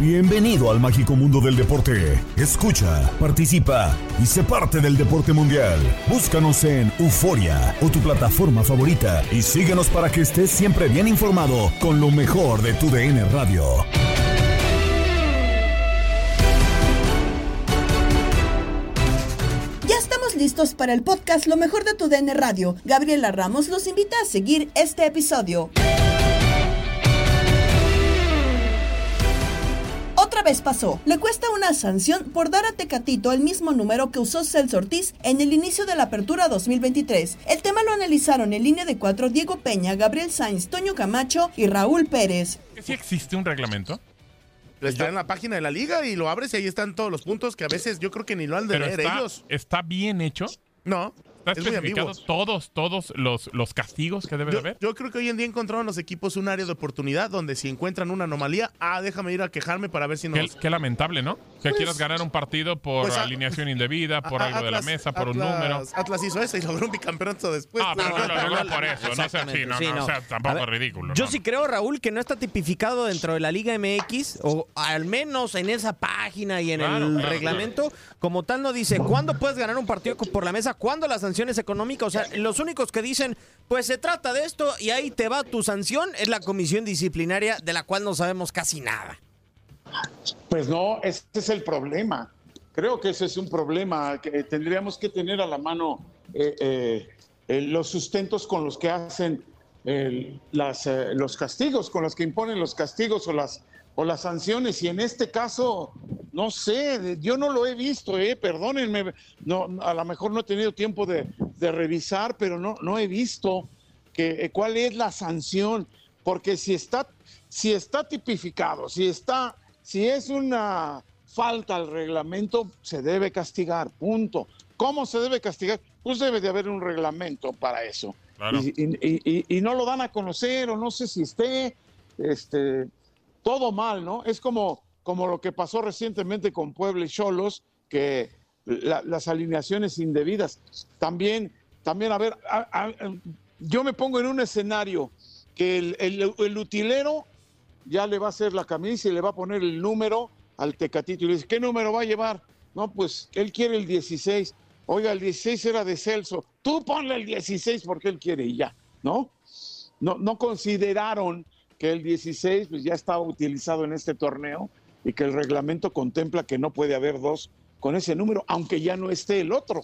Bienvenido al mágico mundo del deporte. Escucha, participa y sé parte del deporte mundial. Búscanos en Euforia o tu plataforma favorita y síguenos para que estés siempre bien informado con lo mejor de tu DN Radio. Ya estamos listos para el podcast Lo mejor de tu DN Radio. Gabriela Ramos los invita a seguir este episodio. Vez pasó. Le cuesta una sanción por dar a Tecatito el mismo número que usó Celso Ortiz en el inicio de la apertura 2023. El tema lo analizaron en línea de cuatro Diego Peña, Gabriel Sainz, Toño Camacho y Raúl Pérez. ¿Sí existe un reglamento? Está en la página de la liga y lo abres y ahí están todos los puntos que a veces yo creo que ni lo han de Pero leer está, ellos. está bien hecho. No, ¿Está es muy especificado ambiguo. todos, todos los, los castigos que debe de haber? yo creo que hoy en día encontraron los equipos un área de oportunidad donde si encuentran una anomalía, ah, déjame ir a quejarme para ver si Qué, nos... qué lamentable, ¿no? Que Pues- quieras ganar un partido por pues, alineación indebida, por A- algo de la mesa, por un número. Atlas hizo eso y logró un bicampeonato después. Ah, pero no, no, lo no, logró no, por eso. No sea así, no, sí, no, no. o sea, tampoco ver, es ridículo. Yo no, sí no. creo, Raúl, que no está tipificado dentro de la Liga MX, o al menos en esa página y en Claro, el claro, reglamento, como tal no dice cuándo puedes ganar un partido por la mesa, cuándo la sanción es económica. O sea, los únicos que dicen, pues se trata de esto y ahí te va tu sanción, es la comisión disciplinaria de la cual no sabemos casi nada. Pues no, ese es el problema. Creo que ese es un problema que tendríamos que tener a la mano eh, eh, eh, los sustentos con los que hacen las, los castigos, con los que imponen los castigos o las, o las sanciones. Y en este caso, no sé, yo no lo he visto, eh, perdónenme, no, a lo mejor no he tenido tiempo de, de revisar, pero no, no he visto que, eh, cuál es la sanción, porque si está, si está tipificado, si está, si es una falta al reglamento, se debe castigar, punto. ¿Cómo se debe castigar? Pues debe de haber un reglamento para eso. Claro. Y, y- y- y no lo dan a conocer, o no sé si esté, este, todo mal, ¿no? Es como, como lo que pasó recientemente con Puebla y Cholos, que la- las alineaciones indebidas. También, también, a ver, yo me pongo en un escenario que el, el- el utilero ya le va a hacer la camisa y le va a poner el número al Tecatito y le dice, ¿qué número va a llevar? No, pues él quiere el 16. Oiga, el 16 era de Celso. Tú ponle el 16 porque él quiere y ya, ¿no? No, no consideraron que el 16 pues, ya estaba utilizado en este torneo y que el reglamento contempla que no puede haber dos con ese número, aunque ya no esté el otro,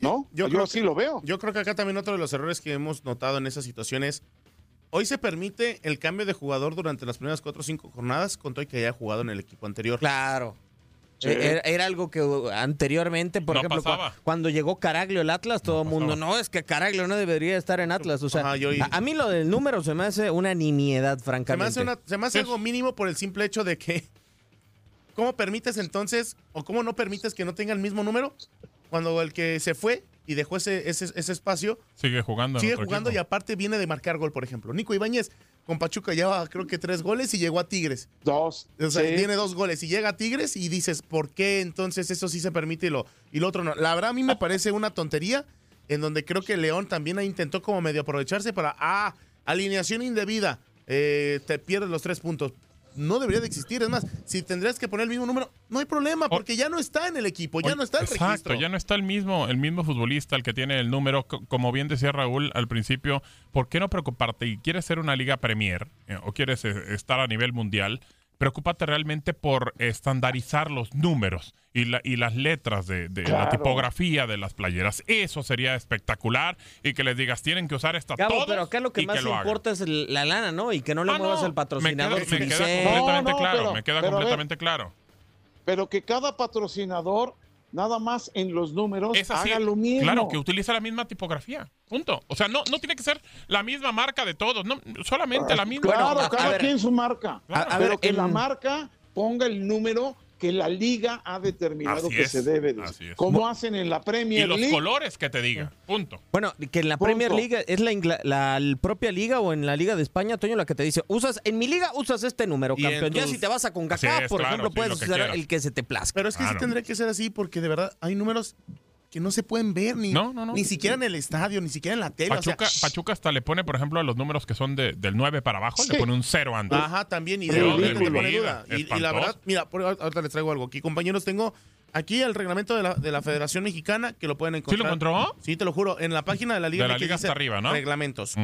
¿no? Yo, creo así que- lo veo. Yo creo que acá también otro de los errores que hemos notado en esa situación es, hoy se permite el cambio de jugador durante las primeras cuatro o cinco jornadas con todo y que haya jugado en el equipo anterior. Claro. Eh, Era, era algo que uh, anteriormente, por No ejemplo, cuando llegó Caraglio al Atlas, todo el mundo, no, es que Caraglio no debería estar en Atlas. O sea, Ajá, yo- a, a mí lo del número se me hace una nimiedad, Se me francamente. hace, una- se me hace algo mínimo por el simple hecho de que. ¿Cómo permites entonces, o cómo no permites que no tenga el mismo número? Cuando el que se fue y dejó ese, ese, ese espacio, Sigue jugando. sigue jugando y aparte viene de marcar gol, por ejemplo. Nico Ibáñez con Pachuca lleva creo que tres goles y llegó a Tigres. Dos. O sea, Sí. tiene dos goles y llega a Tigres y dices, ¿por qué entonces eso sí se permite y lo, y lo otro no? La verdad a mí me parece una tontería en donde creo que León también intentó como medio aprovecharse para, ah, alineación indebida, eh, te pierdes los tres puntos. No debería de existir, es más, si tendrías que poner el mismo número, no hay problema, porque ya no está en el equipo, ya no está el Exacto, registro. ya no está el mismo, el mismo futbolista, el que tiene el número. Co- Como bien decía Raúl al principio, ¿por qué no preocuparte? Y quieres ser una liga Premier eh, o quieres eh, estar a nivel mundial, preocúpate realmente por estandarizar los números y, la, y las letras de, de la tipografía de las playeras. Eso sería espectacular y que les digas, tienen que usar esta Gabo, todos pero acá lo que más lo hagan. importa es la lana, ¿no? Y que no le Ah, muevas no. al patrocinador. Me queda, me queda completamente No, no, claro, pero- me queda pero completamente claro. Pero que cada patrocinador, nada más en los números, Es así. haga lo mismo. Claro, que utiliza la misma tipografía. Punto. O sea, no, no tiene que ser la misma marca de todos, no, solamente la misma. Claro, Bueno, cada a ver, quien su marca. Claro. A- a pero ver, que la en- marca ponga el número que la liga ha determinado Así que es, se debe. de- así es. Como hacen en la Y Premier los League. colores que te diga. Punto. Bueno, que en la Punto. Premier League es la, propia liga o en la Liga de España, Toño, la que te dice, usas en mi liga usas este número, Y campeón. Ya si te vas a CONCACAF, por claro, ejemplo, sí, puedes usar el que se te plazca. Pero es que Claro. sí tendría que ser así porque de verdad hay números que no se pueden ver ni, No, no, no. ni siquiera en el estadio, ni siquiera en la tele. o sea, Pachuca, hasta le pone, por ejemplo, a los números que son de- del 9 para abajo, le Sí. pone un 0 antes. Ajá, también, y Sí, de ridículo. pone duda. Y, y la verdad, mira, por- ahorita les traigo algo aquí. Compañeros, tengo aquí el reglamento de la, de la Federación Mexicana que lo pueden encontrar. lo encontró? Sí, te lo juro. En la página de la liga. De la liga hasta arriba, ¿no? Reglamentos.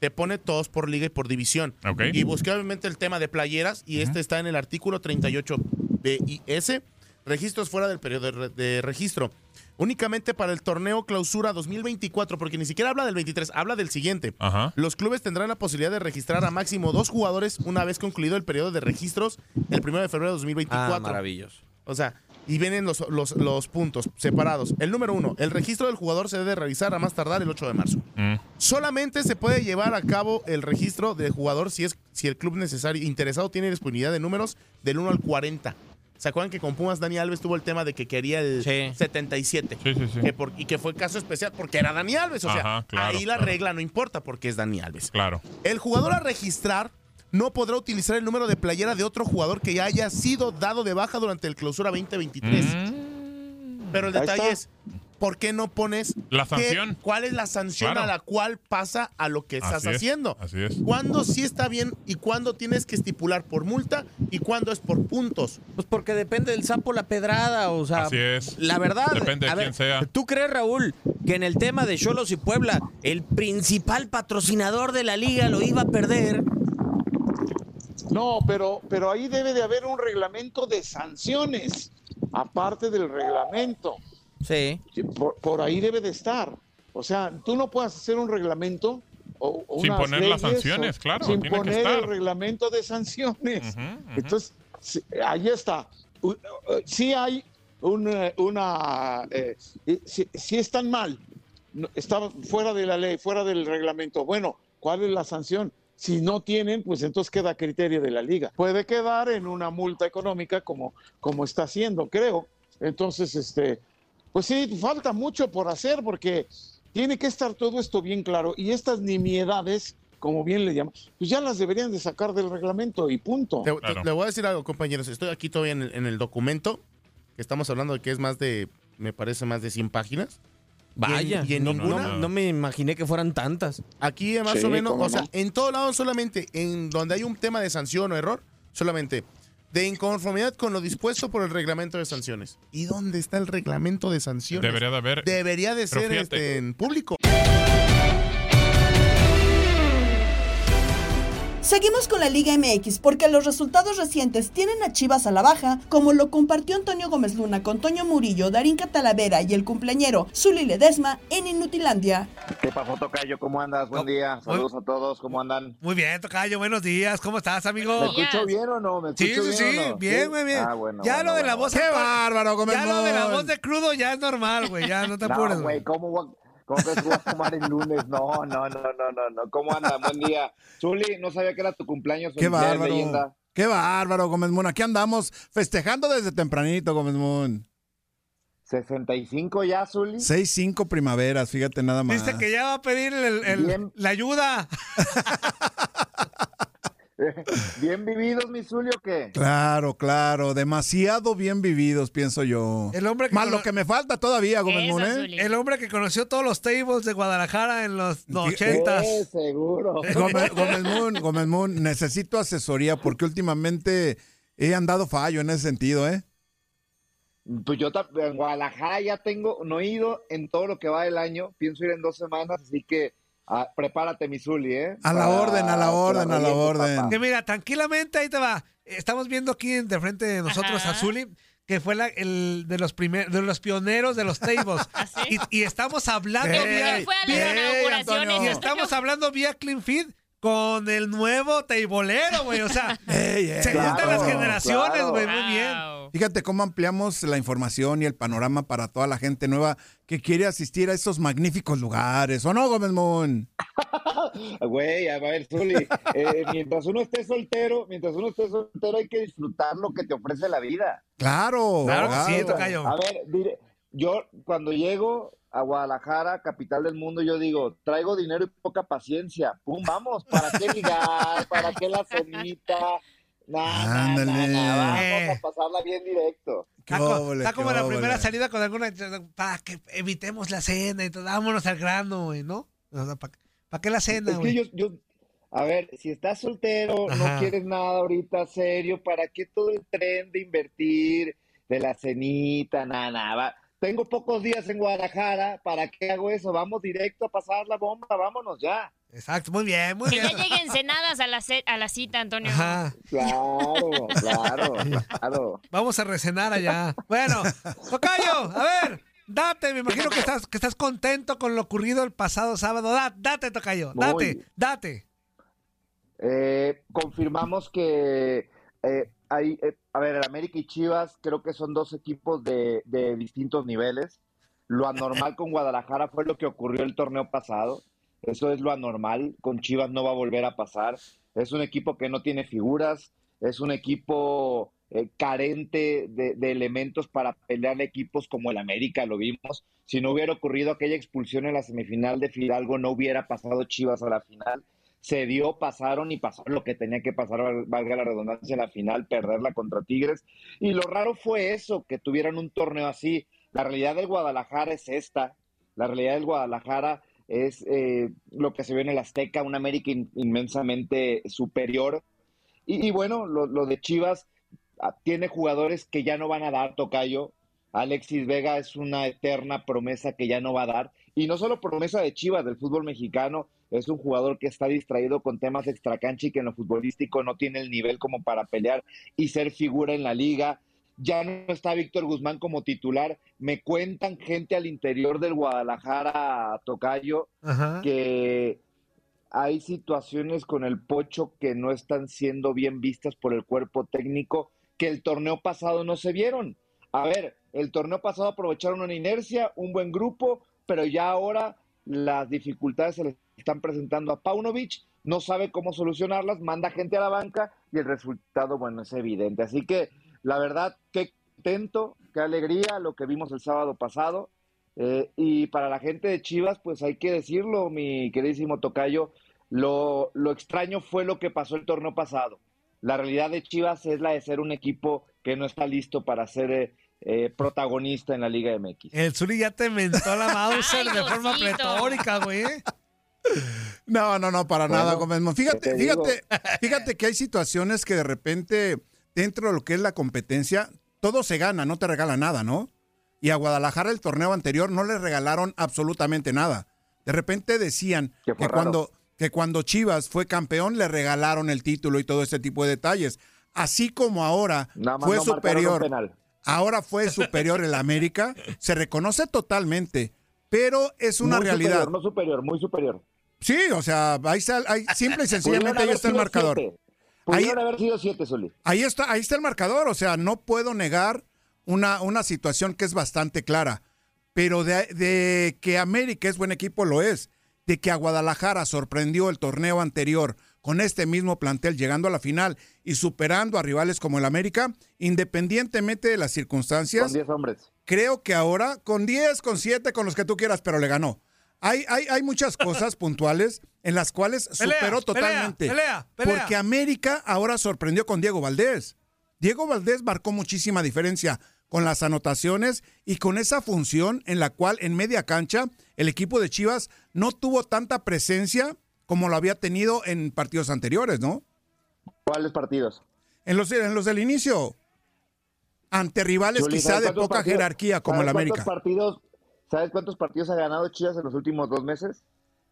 Te pone todos por liga y por división. Ok. Y busqué obviamente el tema de playeras y este está en el artículo 38 BIS. Registros fuera del periodo de, re- de registro. Únicamente para el torneo clausura 2024, porque ni siquiera habla del 23, habla del siguiente. Ajá. Los clubes tendrán la posibilidad de registrar a máximo dos jugadores una vez concluido el periodo de registros el 1 de febrero de 2024. Ah, maravilloso. O sea, y vienen los, los, los puntos separados. El número uno, el registro del jugador se debe realizar a más tardar el 8 de marzo. Mm. Solamente se puede llevar a cabo el registro del jugador si, es, si el club necesario interesado tiene disponibilidad de números del 1 al 40. ¿Se acuerdan que con Pumas Dani Alves tuvo el tema de que quería el Sí. 77? Sí, sí, sí. Que por- y que fue caso especial porque era Dani Alves. O sea, Ajá, claro, ahí la claro. regla no importa porque es Dani Alves. Claro. El jugador a registrar no podrá utilizar el número de playera de otro jugador que ya haya sido dado de baja durante el clausura 2023. Pero el detalle es, ¿por qué no pones La qué- sanción. cuál es la sanción Claro. a la cual pasa a lo que estás Así es, haciendo? así es. ¿Cuándo sí está bien y cuándo tienes que estipular por multa y cuándo es por puntos? Pues porque depende del sapo la pedrada, o sea, Así es. la verdad. Depende de quién sea. ¿Tú crees, Raúl, que en el tema de Cholos y Puebla, el principal patrocinador de la liga lo iba a perder? No, pero, pero ahí debe de haber un reglamento de sanciones, aparte del reglamento. Sí. Por, por ahí debe de estar. O sea, tú no puedes hacer un reglamento o, o Sin unas poner las sanciones, o- claro, Sin tiene que poner el estar. reglamento de sanciones. Entonces, sí, ahí está. Uh, Sí hay una... una eh, eh, sí, sí están mal. No, Está fuera de la ley, fuera del reglamento. Bueno, ¿cuál es la sanción? Si no tienen, pues entonces queda a criterio de la liga. Puede quedar en una multa económica como, como está haciendo, creo. Entonces, este, pues sí, falta mucho por hacer porque tiene que estar todo esto bien claro y estas nimiedades, como bien le llaman, pues ya las deberían de sacar del reglamento y punto. Te- te- Claro. Le voy a decir algo, compañeros. Estoy aquí todavía en el, en el documento que estamos hablando de que es más de, me parece, más de 100 páginas. Vaya, y en no, ninguna- no- no me imaginé que fueran tantas. Aquí más Sí, o menos, o sea, no. en todo lado solamente, en donde hay un tema de sanción o error, solamente de inconformidad con lo dispuesto por el reglamento de sanciones. ¿Y dónde está el reglamento de sanciones? Debería de haber. Debería de ser este, en público. Seguimos con la Liga MX porque los resultados recientes tienen a Chivas a la baja, como lo compartió Antonio Gómez Luna con Toño Murillo, Darín Catalavera y el cumpleañero Zuli Ledesma en Inutilandia. ¿Qué pasó, Tocayo? ¿Cómo andas? Buen día. Saludos a todos. ¿Cómo andan? Muy bien, Tocayo. Buenos días. ¿Cómo estás, amigo? ¿Me escucho bien o no? ¿Me Sí, escucho sí, bien sí. o no? Bien, muy bien. Ah, bueno, ya bueno, lo de la voz. actual- bárbaro, Gómez Ya lo de la voz de crudo ya es normal, güey. Ya no te apures, No, güey. güey, ¿cómo, voy a- ¿cómo crees que voy a tomar el lunes? No, no, no, no, no, no. ¿Cómo andan? Buen día. Zuli, no sabía que era tu cumpleaños. Qué bárbaro. leyenda. Qué bárbaro, Gómez Moon. Aquí andamos festejando desde tempranito, Gómez Moon. 65 ya, Zuli. 6-5 primaveras, fíjate nada más. Viste que ya va a pedir el- la ayuda. ¿Bien vividos, mi Zuli, o qué? Claro, claro. Demasiado bien vividos, pienso yo. El hombre que Más cono- lo que me falta todavía, Gómez Moon, ¿eh? El hombre que conoció todos los tables de Guadalajara en los ochentas. Eh, seguro. Gómez, Gómez Moon, Gómez Moon, necesito asesoría porque últimamente he andado fallo en ese sentido, ¿eh? Pues yo en Guadalajara ya tengo, no he ido en todo lo que va del año, pienso ir en dos semanas, así que ah, prepárate, mi Zuli, ¿eh? A la Para- orden, a la orden, a la orden. papá. Que mira, tranquilamente ahí te va. Estamos viendo aquí de frente de nosotros Ajá. a Zuli, que fue la- el de los primeros, de los pioneros de los tables. ¿Ah, y, y estamos hablando Ey, vía, Él fue a las vía- inauguraciones. Antonio. y estamos hablando vía Clean Feed con el nuevo teibolero, güey. O sea, Ey, ey, se Claro, juntan las generaciones, claro. güey. Muy bien. Fíjate cómo ampliamos la información y el panorama para toda la gente nueva que quiere asistir a estos magníficos lugares. ¿O no, Gómez Moon? Güey, a ver, Zuli, eh, mientras uno esté soltero, mientras uno esté soltero hay que disfrutar lo que te ofrece la vida. Claro, Claro que sí, claro. tocayo. A ver, dire- yo cuando llego a Guadalajara, capital del mundo, yo digo, traigo dinero y poca paciencia. Pum, vamos, ¿para qué ligar? ¿Para qué la cenita? Nah, nah, nah, vamos Eh. a pasarla bien directo. Qué Está, co- está como la primera salida con alguna para que evitemos la cena y todo, vámonos al grano, güey, ¿no? ¿Para qué la cena, Es que güey? yo, yo, a ver, si estás soltero, Ajá. no quieres nada ahorita serio, ¿para qué todo el tren de invertir, de la cenita, nada, nada? Tengo pocos días en Guadalajara, ¿para qué hago eso? Vamos directo a pasar la bomba, vámonos ya. Exacto, muy bien, muy Que bien. ya lleguen cenadas a la, ce- a la cita, Antonio. Ajá. Claro, claro, claro. Vamos a recenar allá. Bueno, Tocayo, a ver, date, me imagino que estás, que estás contento con lo ocurrido el pasado sábado. Da- date, Tocayo, Muy. date, date. Eh, confirmamos que eh, hay, eh, a ver, América y Chivas creo que son dos equipos de, de distintos niveles. Lo anormal con Guadalajara fue lo que ocurrió el torneo pasado. Eso es lo anormal. Con Chivas no va a volver a pasar. Es un equipo que no tiene figuras. Es un equipo eh, carente de, de elementos para pelear equipos como el América, lo vimos. Si no hubiera ocurrido aquella expulsión en la semifinal de Fidalgo, no hubiera pasado Chivas a la final se dio, pasaron y pasó lo que tenía que pasar, val- valga la redundancia, en la final, perderla contra Tigres. Y lo raro fue eso, que tuvieran un torneo así. La realidad del Guadalajara es esta. La realidad del Guadalajara es eh, lo que se ve en el Azteca, un América in- inmensamente superior. Y, y bueno, lo, lo de Chivas ah, tiene jugadores que ya no van a dar, Tocayo. Alexis Vega es una eterna promesa que ya no va a dar. Y no solo promesa de Chivas, del fútbol mexicano, es un jugador que está distraído con temas extracancha y que en lo futbolístico no tiene el nivel como para pelear y ser figura en la liga. Ya no está Víctor Guzmán como titular. Me cuentan gente al interior del Guadalajara, Tocayo, Ajá. que hay situaciones con el Pocho que no están siendo bien vistas por el cuerpo técnico que el torneo pasado no se vieron. A ver, el torneo pasado aprovecharon una inercia, un buen grupo, pero ya ahora las dificultades se les están presentando a Paunovic, no sabe cómo solucionarlas, manda gente a la banca y el resultado, bueno, es evidente. Así que, la verdad, qué contento, qué alegría lo que vimos el sábado pasado. Eh, y para la gente de Chivas, pues hay que decirlo, mi queridísimo Tocayo, lo, lo extraño fue lo que pasó el torneo pasado. La realidad de Chivas es la de ser un equipo que no está listo para ser eh, eh, protagonista en la Liga MX. El Zuli ya te mentó la Mauser de forma pletórica, güey. No, no, no, para Bueno, nada, Gómez Moon. ¿qué Fíjate, fíjate, fíjate que hay situaciones que de repente, dentro de lo que es la competencia, todo se gana, no te regala nada, ¿no? Y a Guadalajara el torneo anterior no le regalaron absolutamente nada. De repente decían Que raro. cuando, que cuando Chivas fue campeón le regalaron el título y todo ese tipo de detalles. Así como ahora fue no superior, ahora fue superior el América, se reconoce totalmente, pero es una Muy realidad. Superior, no superior, muy superior. Sí, o sea, ahí está, ahí- simple y sencillamente ahí está el marcador. siete. Pudieron haber sido siete, Zuli. Ahí está, ahí está el marcador. O sea, no puedo negar una, una situación que es bastante clara. Pero de, de que América es buen equipo, lo es. De que a Guadalajara sorprendió el torneo anterior con este mismo plantel llegando a la final y superando a rivales como el América, independientemente de las circunstancias. Con 10 hombres. Creo que ahora, con 10, con 7, con los que tú quieras, pero le ganó. Hay, hay, hay muchas cosas puntuales en las cuales Pelea, superó pelea, totalmente. pelea, pelea. Porque América ahora sorprendió con Diego Valdés. Diego Valdés marcó muchísima diferencia con las anotaciones y con esa función en la cual en media cancha el equipo de Chivas no tuvo tanta presencia como lo había tenido en partidos anteriores, ¿no? ¿Cuáles partidos? En los, en los del inicio. Ante rivales quizá ¿sabes de poca partidos- jerarquía como el ¿sabes América. cuántos partidos, ¿Sabes cuántos partidos ha ganado Chivas en los últimos dos meses?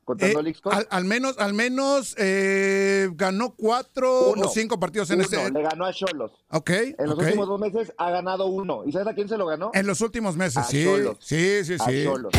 Contando Eh, al, al menos, al menos eh, ganó cuatro Uno. o cinco partidos en Uno, ese. Le ganó a Cholos. Ok. En los últimos dos meses ha ganado uno. ¿Y sabes a quién se lo ganó? En los últimos meses, A sí. Xolos. Sí, sí, A sí. Xolos.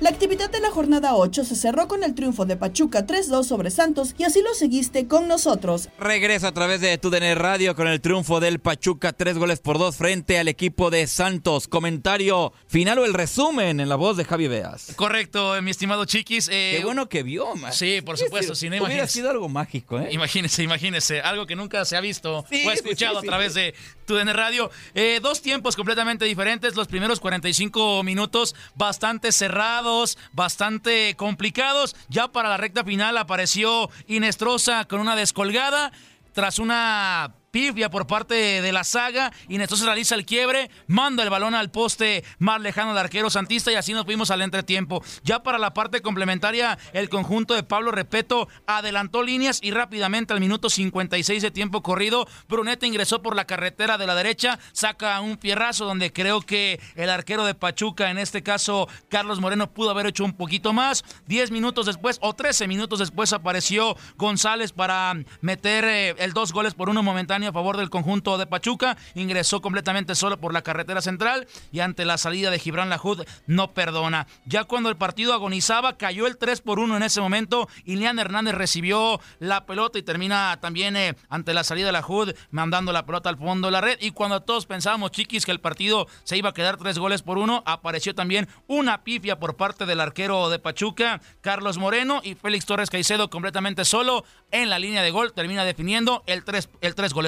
La actividad de la jornada 8 se cerró con el triunfo de Pachuca 3-2 sobre Santos y así lo seguiste con nosotros. Regreso a través de TUDN Radio con el triunfo del Pachuca, tres goles por dos frente al equipo de Santos. Comentario final o el resumen en la voz de Javi Beas. Correcto, eh, mi estimado Chiquis. eh, Qué bueno que vio, man. Sí, por supuesto, si no Hubiera sido algo mágico, ¿eh? Imagínese, imagínese, algo que nunca se ha visto Sí, o sí, escuchado sí, a sí. través de TUDN Radio. Eh, dos tiempos completamente diferentes, los primeros 45 minutos bastante cerrados, bastante complicados. Ya para la recta final apareció Inestrosa con una descolgada tras una pifia por parte de la saga. Inestrosa realiza el quiebre, manda el balón al poste más lejano del arquero Santista y así nos fuimos al entretiempo. Ya para la parte complementaria, el conjunto de Pablo Repeto adelantó líneas y rápidamente al minuto 56 de tiempo corrido, Bruneta ingresó por la carretera de la derecha, saca un fierrazo donde creo que el arquero de Pachuca, en este caso Carlos Moreno, pudo haber hecho un poquito más. 10 minutos después o 13 minutos después apareció González para meter eh, el dos goles por uno momentáneo a favor del conjunto de Pachuca. Ingresó completamente solo por la carretera central y ante la salida de Gibran Lajud no perdona. Ya cuando el partido agonizaba, cayó el 3 por 1 en ese momento. Ilian Hernández recibió la pelota y termina también eh, ante la salida de Lajud mandando la pelota al fondo de la red. Y cuando todos pensábamos, chiquis, que el partido se iba a quedar tres goles por uno, apareció también una pifia por parte del arquero de Pachuca, Carlos Moreno, y Félix Torres Caicedo completamente solo en la línea de gol. Termina definiendo el tres, el tres goles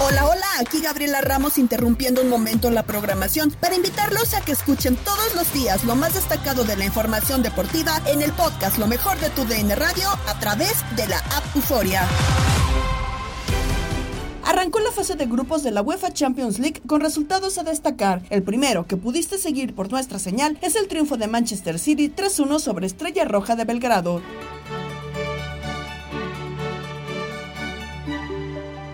Hola, hola, aquí Gabriela Ramos interrumpiendo un momento la programación para invitarlos a que escuchen todos los días lo más destacado de la información deportiva en el podcast Lo mejor de tu DN Radio a través de la app Euforia. Arrancó la fase de grupos de la UEFA Champions League con resultados a destacar. El primero que pudiste seguir por nuestra señal es el triunfo de Manchester City 3-1 sobre Estrella Roja de Belgrado.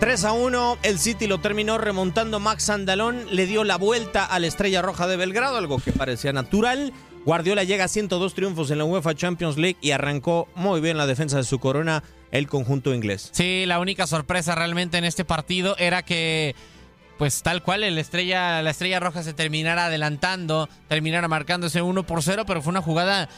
3 a 1, el City lo terminó remontando Max Andalón, le dio la vuelta a la Estrella Roja de Belgrado, algo que parecía natural. Guardiola llega a 102 triunfos en la UEFA Champions League y arrancó muy bien la defensa de su corona el conjunto inglés. Sí, la única sorpresa realmente en este partido era que pues tal cual el estrella, la estrella roja se terminara adelantando, terminara marcando ese 1 por 0, pero fue una jugada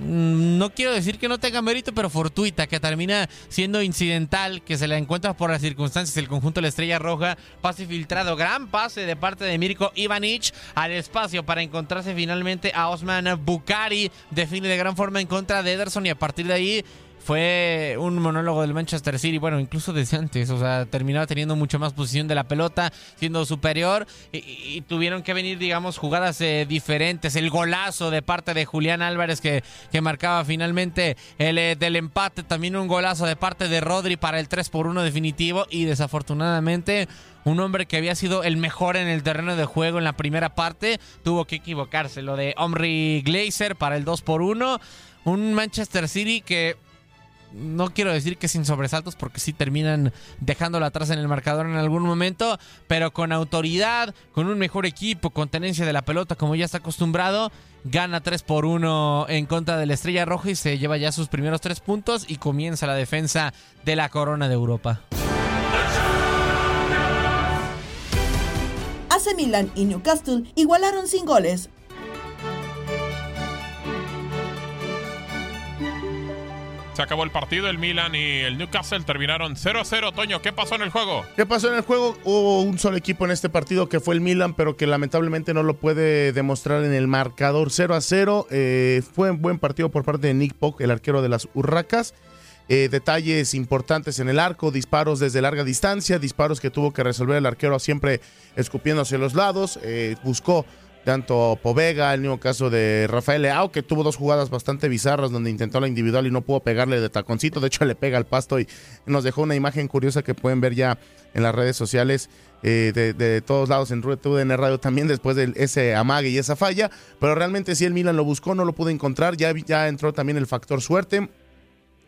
no quiero decir que no tenga mérito, pero fortuita, que termina siendo incidental, que se la encuentra por las circunstancias. El conjunto de la Estrella Roja, pase filtrado, gran pase de parte de Mirko Ivanic al espacio para encontrarse finalmente a Osman Bukari, define de gran forma en contra de Ederson y a partir de ahí fue un monólogo del Manchester City, bueno, incluso desde antes, o sea, terminaba teniendo mucho más posición de la pelota, siendo superior, y, tuvieron que venir, digamos, jugadas eh, diferentes. El golazo de parte de Julián Álvarez que, que marcaba finalmente el eh, del empate, también un golazo de parte de Rodri para el 3 por 1 definitivo, y desafortunadamente un hombre que había sido el mejor en el terreno de juego en la primera parte, tuvo que equivocarse. Lo de Omri Glazer para el 2 por 1 un Manchester City que no quiero decir que sin sobresaltos porque sí terminan dejándolo atrás en el marcador en algún momento, pero con autoridad, con un mejor equipo, con tenencia de la pelota como ya está acostumbrado, gana 3 por 1 en contra de la Estrella Roja y se lleva ya sus primeros tres puntos y comienza la defensa de la corona de Europa. AC Milan y Newcastle igualaron sin goles. Se acabó el partido, el Milan y el Newcastle terminaron 0 a 0. Toño, ¿qué pasó en el juego? ¿Qué pasó en el juego? Hubo un solo equipo en este partido que fue el Milan, pero que lamentablemente no lo puede demostrar en el marcador 0 a 0. Eh, fue un buen partido por parte de Nick Pock, el arquero de las Urracas. Eh, detalles importantes en el arco, disparos desde larga distancia, disparos que tuvo que resolver el arquero siempre escupiendo hacia los lados. Eh, buscó tanto Povega, el mismo caso de Rafael Leao, que tuvo dos jugadas bastante bizarras donde intentó la individual y no pudo pegarle de taconcito, de hecho le pega al pasto y nos dejó una imagen curiosa que pueden ver ya en las redes sociales eh, de, todos lados en TUDN Radio también después de ese amague y esa falla, pero realmente sí el Milan lo buscó, no lo pudo encontrar, ya, ya entró también el factor suerte,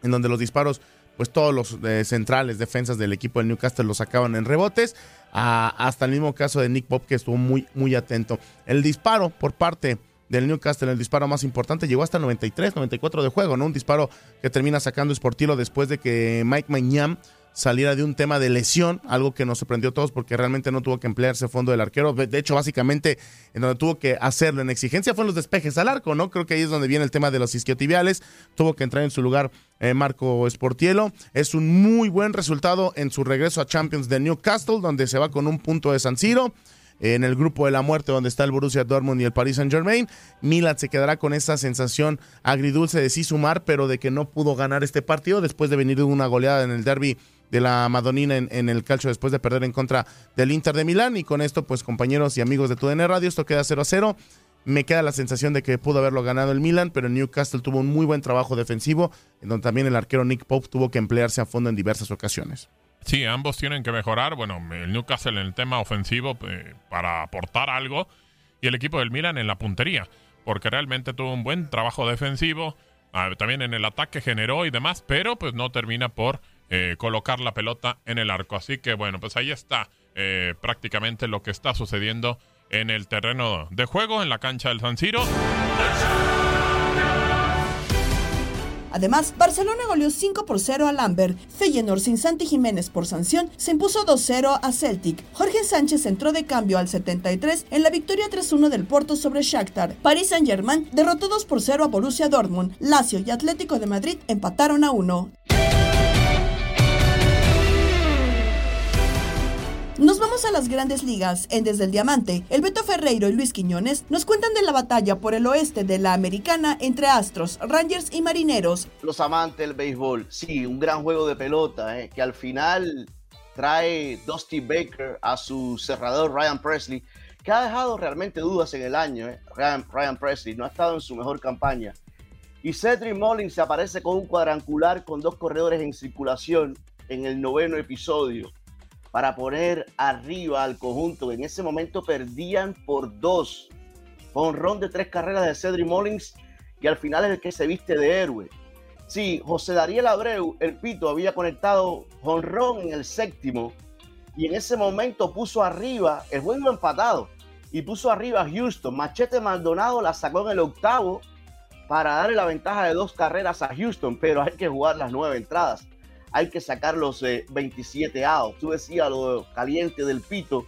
en donde los disparos pues todos los eh, centrales, defensas del equipo del Newcastle los sacaban en rebotes, a, hasta el mismo caso de Nick Pop que estuvo muy, muy atento. El disparo por parte del Newcastle, el disparo más importante, llegó hasta 93, 94 de juego, ¿no? Un disparo que termina sacando Sportillo después de que Mike Mañam saliera de un tema de lesión, algo que nos sorprendió a todos porque realmente no tuvo que emplearse fondo del arquero. De hecho, básicamente, en donde tuvo que hacerlo en exigencia fue en los despejes al arco, ¿no? Creo que ahí es donde viene el tema de los isquiotibiales. Tuvo que entrar en su lugar eh, Marco Sportielo. Es un muy buen resultado en su regreso a Champions de Newcastle, donde se va con un punto de San Siro en el grupo de la muerte donde está el Borussia Dortmund y el Paris Saint Germain. Milan se quedará con esa sensación agridulce de sí sumar, pero de que no pudo ganar este partido después de venir de una goleada en el derby de la Madonina en, el calcio después de perder en contra del Inter de Milán. Y con esto, pues compañeros y amigos de TUDN Radio, esto queda 0 a 0. Me queda la sensación de que pudo haberlo ganado el Milan, pero Newcastle tuvo un muy buen trabajo defensivo, en donde también el arquero Nick Pope tuvo que emplearse a fondo en diversas ocasiones. Sí, ambos tienen que mejorar. Bueno, el Newcastle en el tema ofensivo eh, para aportar algo y el equipo del Milan en la puntería, porque realmente tuvo un buen trabajo defensivo, ah, también en el ataque generó y demás, pero pues no termina por eh, colocar la pelota en el arco. Así que bueno, pues ahí está eh, prácticamente lo que está sucediendo en el terreno de juego, en la cancha del San Siro. Además, Barcelona goleó 5 por 0 a Lambert. Feyenoord sin Santi Jiménez por sanción se impuso 2-0 a Celtic. Jorge Sánchez entró de cambio al 73 en la victoria 3-1 del Porto sobre Shakhtar. Paris Saint-Germain derrotó 2 por 0 a Borussia Dortmund. Lazio y Atlético de Madrid empataron a 1. Nos vamos a las grandes ligas. En Desde el Diamante, el Beto Ferreiro y Luis Quiñones nos cuentan de la batalla por el oeste de la americana entre Astros, Rangers y Marineros. Los amantes del béisbol, sí, un gran juego de pelota, eh, que al final trae Dusty Baker a su cerrador Ryan Presley, que ha dejado realmente dudas en el año. Eh. Ryan, Ryan Presley no ha estado en su mejor campaña. Y Cedric Mullins se aparece con un cuadrangular con dos corredores en circulación en el noveno episodio para poner arriba al conjunto. En ese momento perdían por dos. Con ron de tres carreras de Cedric Mullins y al final es el que se viste de héroe. Sí, José Dariel Abreu, el pito, había conectado jonrón en el séptimo y en ese momento puso arriba el juego empatado y puso arriba a Houston. Machete Maldonado la sacó en el octavo para darle la ventaja de dos carreras a Houston, pero hay que jugar las nueve entradas hay que sacar los 27 outs. Tú decías lo caliente del pito,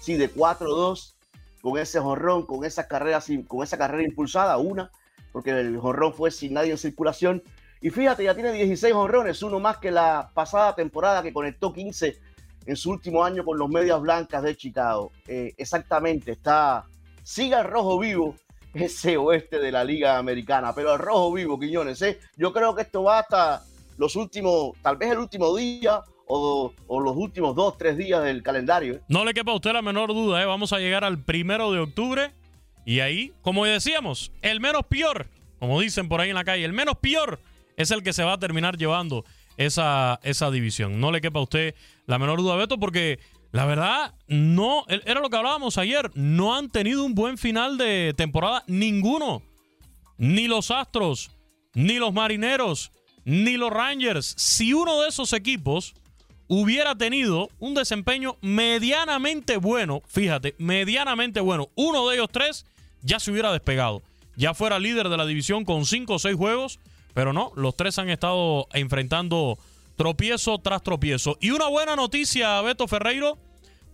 sí, de 4-2, con ese jorrón, con esa carrera, con esa carrera impulsada, una, porque el jonrón fue sin nadie en circulación. Y fíjate, ya tiene 16 jonrones, uno más que la pasada temporada que conectó 15 en su último año con los Medias Blancas de Chicago. Eh, exactamente, está, siga el rojo vivo ese oeste de la Liga Americana, pero el rojo vivo, Quiñones, ¿eh? yo creo que esto va hasta los últimos, tal vez el último día o, los últimos dos, tres días del calendario. ¿eh? No le quepa a usted la menor duda, ¿eh? vamos a llegar al primero de octubre y ahí, como decíamos, el menos peor, como dicen por ahí en la calle, el menos peor es el que se va a terminar llevando esa, esa división. No le quepa a usted la menor duda, Beto, porque la verdad, no, era lo que hablábamos ayer, no han tenido un buen final de temporada ninguno. Ni los Astros, ni los Marineros, ni los Rangers. Si uno de esos equipos hubiera tenido un desempeño medianamente bueno, fíjate, medianamente bueno, uno de ellos tres ya se hubiera despegado. Ya fuera líder de la división con cinco o seis juegos, pero no, los tres han estado enfrentando tropiezo tras tropiezo. Y una buena noticia, Beto Ferreiro,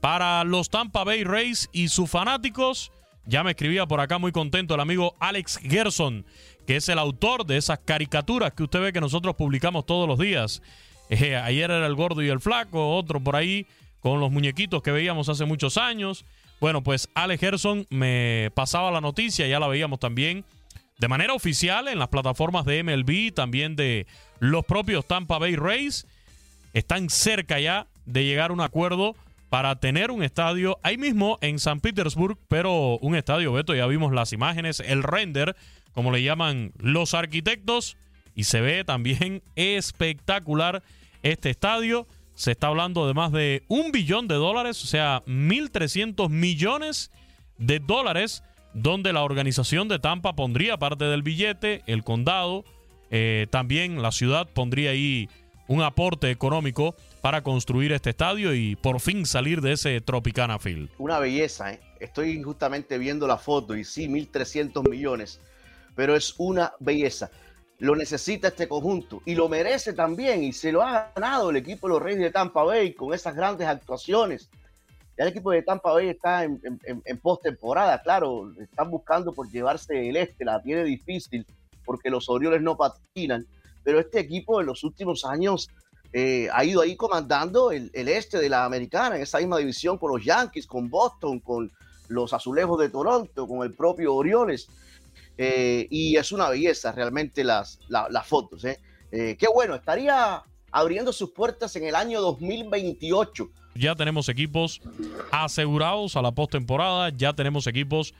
para los Tampa Bay Rays y sus fanáticos. Ya me escribía por acá muy contento el amigo Alex Gerson, que es el autor de esas caricaturas que usted ve que nosotros publicamos todos los días. Eh, ayer era el gordo y el flaco, otro por ahí con los muñequitos que veíamos hace muchos años. Bueno, pues Alex Gerson me pasaba la noticia, ya la veíamos también de manera oficial en las plataformas de MLB, también de los propios Tampa Bay Rays. Están cerca ya de llegar a un acuerdo para tener un estadio ahí mismo en San Petersburg, pero un estadio, Beto, ya vimos las imágenes, el render, como le llaman los arquitectos, y se ve también espectacular este estadio. Se está hablando de más de un billón de dólares, o sea, 1.300 millones de dólares, donde la organización de Tampa pondría parte del billete, el condado, eh, también la ciudad pondría ahí un aporte económico para construir este estadio y por fin salir de ese Tropicana Field. Una belleza, ¿eh? Estoy justamente viendo la foto y sí, 1.300 millones, pero es una belleza. Lo necesita este conjunto y lo merece también y se lo ha ganado el equipo de los Reyes de Tampa Bay con esas grandes actuaciones. Ya el equipo de Tampa Bay está en, postemporada, claro, están buscando por llevarse el este, la tiene difícil porque los Orioles no patinan, pero este equipo en los últimos años eh, ha ido ahí comandando el, este de la americana, en esa misma división con los Yankees, con Boston, con los Azulejos de Toronto, con el propio Orioles. Eh, y es una belleza realmente las, la, las fotos. ¿eh? ¿eh? qué bueno, estaría abriendo sus puertas en el año 2028. Ya tenemos equipos asegurados a la postemporada, ya tenemos equipos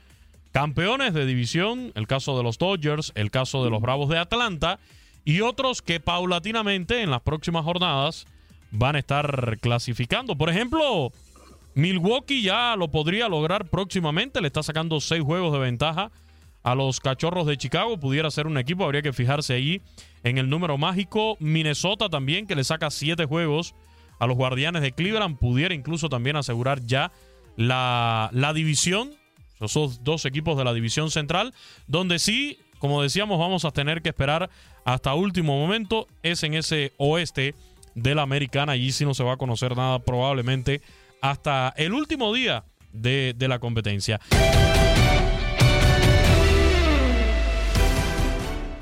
campeones de división, el caso de los Dodgers, el caso de los Bravos de Atlanta y otros que paulatinamente en las próximas jornadas van a estar clasificando. Por ejemplo, Milwaukee ya lo podría lograr próximamente, le está sacando seis juegos de ventaja a los Cachorros de Chicago, pudiera ser un equipo, habría que fijarse ahí en el número mágico. Minnesota también, que le saca siete juegos a los Guardianes de Cleveland, pudiera incluso también asegurar ya la, la división, esos dos equipos de la división central, donde sí como decíamos, vamos a tener que esperar hasta último momento. Es en ese oeste de la americana. Allí sí no se va a conocer nada probablemente hasta el último día de, de la competencia.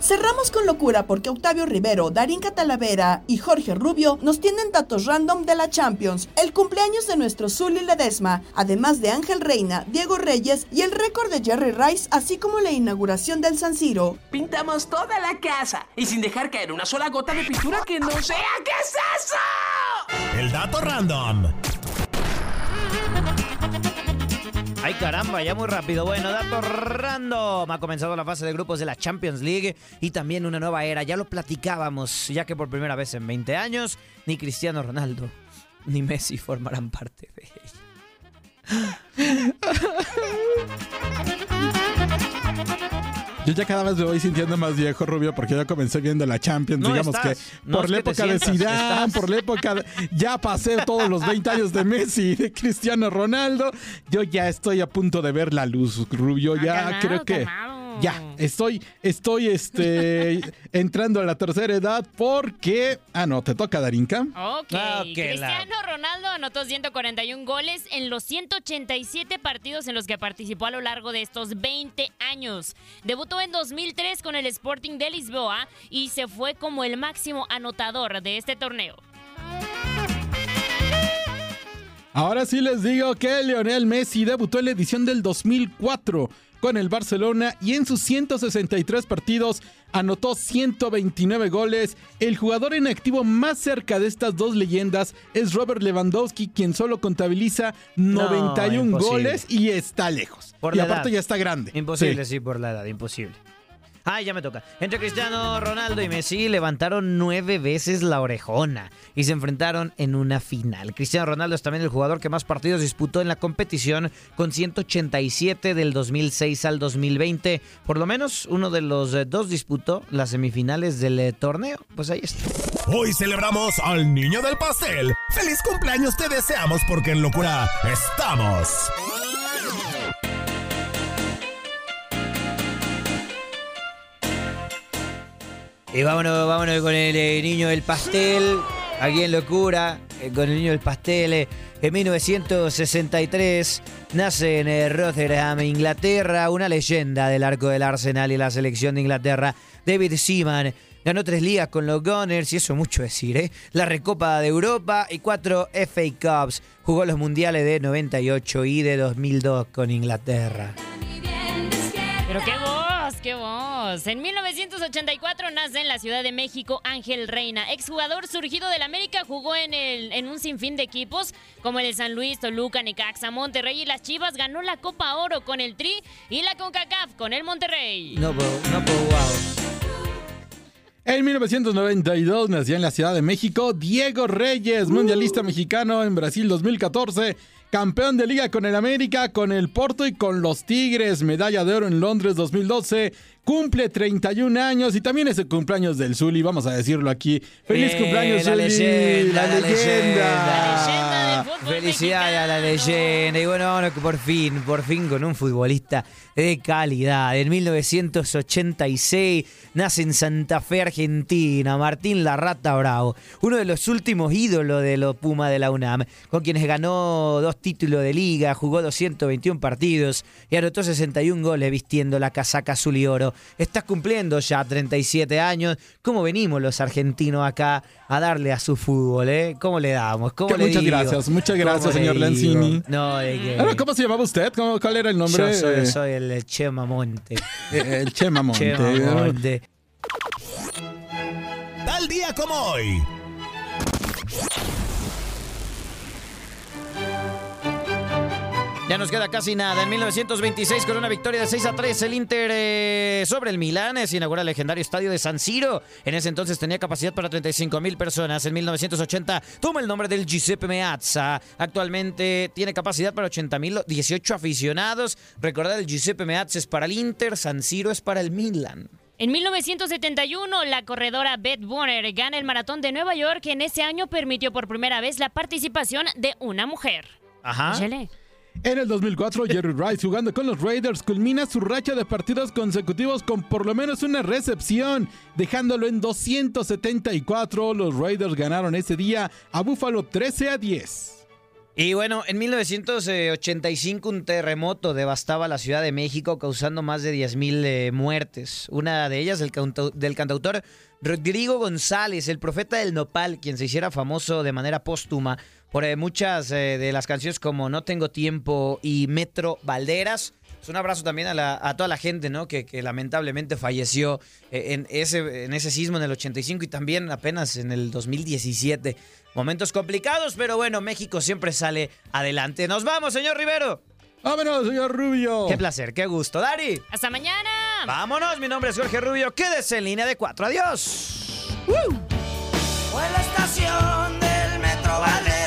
Cerramos con locura porque Octavio Rivero, Darín Catalavera y Jorge Rubio nos tienen datos random de la Champions, el cumpleaños de nuestro Zully Ledesma, además de Ángel Reina, Diego Reyes y el récord de Jerry Rice, así como la inauguración del San Siro. Pintamos toda la casa y sin dejar caer una sola gota de pintura que no sea. ¿Qué es eso? El dato random. Ay caramba, ya muy rápido. Bueno, dato random. Ha comenzado la fase de grupos de la Champions League y también una nueva era. Ya lo platicábamos, ya que por primera vez en 20 años, ni Cristiano Ronaldo ni Messi formarán parte de ella. Yo ya cada vez me voy sintiendo más viejo, Rubio, porque ya comencé viendo la Champions. No digamos estás, que no por es la que época de Zidane, por la época de- ya pasé todos los 20 años de Messi y de Cristiano Ronaldo. Yo ya estoy a punto de ver la luz, Rubio. Ya calmado, creo que calmado. Ya, estoy, estoy este, entrando a la tercera edad porque. Ah, no, te toca, Darinka. Ok, Ah, ok, Cristiano Ronaldo anotó 141 goles en los 187 partidos en los que participó a lo largo de estos 20 años. Debutó en 2003 con el Sporting de Lisboa y se fue como el máximo anotador de este torneo. Ahora sí les digo que Lionel Messi debutó en la edición del 2004 con el Barcelona y en sus 163 partidos anotó 129 goles. El jugador en activo más cerca de estas dos leyendas es Robert Lewandowski, quien solo contabiliza 91 imposible. goles y está lejos. Por y la aparte edad. ya está grande. Imposible, Sí. sí. por la edad, imposible. Ah, ya me toca. Entre Cristiano Ronaldo y Messi levantaron nueve veces la orejona y se enfrentaron en una final. Cristiano Ronaldo es también el jugador que más partidos disputó en la competición con 187 del 2006 al 2020. Por lo menos uno de los eh, dos disputó las semifinales del eh, torneo. Pues ahí está. Hoy celebramos al niño del pastel. ¡Feliz cumpleaños te deseamos porque en locura estamos! Y vámonos, vámonos con el eh, niño del pastel, aquí en Locura, eh, con el niño del pastel. eh, en 1963 nace en Rotherham, Inglaterra, una leyenda del arco del Arsenal y la selección de Inglaterra, David Seaman. Ganó tres ligas con los Gunners, y eso mucho decir, ¿eh? La Recopa de Europa y cuatro FA Cups. Jugó los mundiales de 98 y de 2002 con Inglaterra. Pero qué voz, qué voz. En 1984 nace en la Ciudad de México Ángel Reina, exjugador surgido del América, jugó en, el, en un sinfín de equipos como el de San Luis, Toluca, Necaxa, Monterrey y las Chivas. Ganó la Copa Oro con el Tri y la CONCACAF con el Monterrey. No puedo, no puedo, wow. En 1992 nació en la Ciudad de México Diego Reyes, mundialista mexicano en Brasil 2014, campeón de liga con el América, con el Porto y con los Tigres, medalla de oro en Londres 2012, cumple 31 años y también es el cumpleaños del Zuli, vamos a decirlo aquí. ¡Feliz Eh, cumpleaños, la la Zuli! leyenda, ¡La la leyenda! Felicidades a la leyenda. Y bueno, por fin, por fin con un futbolista de calidad. En 1986 nace en Santa Fe, Argentina, Martín Larrata Bravo, uno de los últimos ídolos de los Puma de la UNAM, con quienes ganó dos títulos de liga, jugó 221 partidos y anotó 61 goles vistiendo la casaca azul y oro. Estás cumpliendo ya 37 años. ¿Cómo venimos los argentinos acá a darle a su fútbol? Eh? ¿Cómo le damos? ¿Cómo le muchas digo? gracias, muchas ¿Cómo gracias, señor digo? Lenzini. No, de que... Ahora, ¿Cómo se llamaba usted? ¿Cómo- ¿Cuál era el nombre? Yo soy, soy el Chema Monte. El Chema Monte. Chema Monte. Tal día como hoy. Ya nos queda casi nada. En 1926, con una victoria de 6 a 3, el Inter eh, sobre el Milán se inaugura el legendario estadio de San Siro. En ese entonces tenía capacidad para 35 mil personas. En 1980 toma el nombre del Giuseppe Meazza. Actualmente tiene capacidad para 80 mil 18 aficionados. Recordad, el Giuseppe Meazza es para el Inter, San Siro es para el Milan. En 1971, la corredora Beth Warner gana el maratón de Nueva York, que en ese año permitió por primera vez la participación de una mujer. Ajá. Échale. En el 2004, Jerry Rice, jugando con los Raiders, culmina su racha de partidos consecutivos con por lo menos una recepción, dejándolo en 274. Los Raiders ganaron ese día a Buffalo 13 a 10. Y bueno, en 1985 un terremoto devastaba la Ciudad de México causando más de 10.000 eh, muertes. Una de ellas del, del cantautor Rodrigo González, el profeta del nopal, quien se hiciera famoso de manera póstuma por eh, muchas eh, de las canciones como No tengo tiempo y Metro Valderas. Pues un abrazo también a, la- a toda la gente, ¿no? Que, que lamentablemente falleció eh, en ese, en ese sismo en el 85 y también apenas en el 2017. Momentos complicados, pero bueno, México siempre sale adelante. Nos vamos, señor Rivero. Vámonos, señor Rubio. Qué placer, qué gusto. Dari. Hasta mañana. Vámonos, mi nombre es Jorge Rubio. Quédese en línea de cuatro. Adiós. Fue la estación del Metro Valderas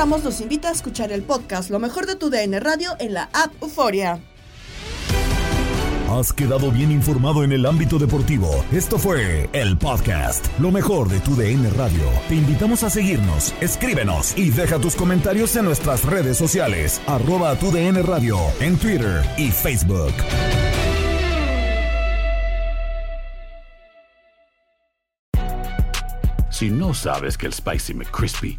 Ramos nos invita a escuchar el podcast Lo mejor de tu DN Radio en la app Euforia. Has quedado bien informado en el ámbito deportivo. Esto fue el podcast, lo mejor de tu DN Radio. Te invitamos a seguirnos, escríbenos y deja tus comentarios en nuestras redes sociales, arroba tu DN Radio, en Twitter y Facebook. Si no sabes que el Spicy McCrispy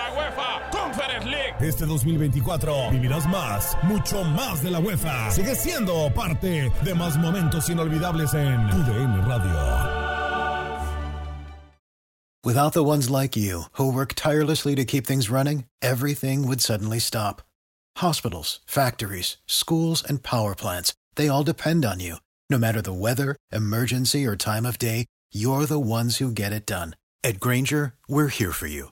UEFA Conference League. Este 2024 vivirás más, mucho más de la UEFA. Sigue siendo parte de más momentos inolvidables en tu Radio. Without the ones like you, who work tirelessly to keep things running, everything would suddenly stop. Hospitals, factories, schools, and power plants, they all depend on you. No matter the weather, emergency, or time of day, you're the ones who get it done. At Granger, we're here for you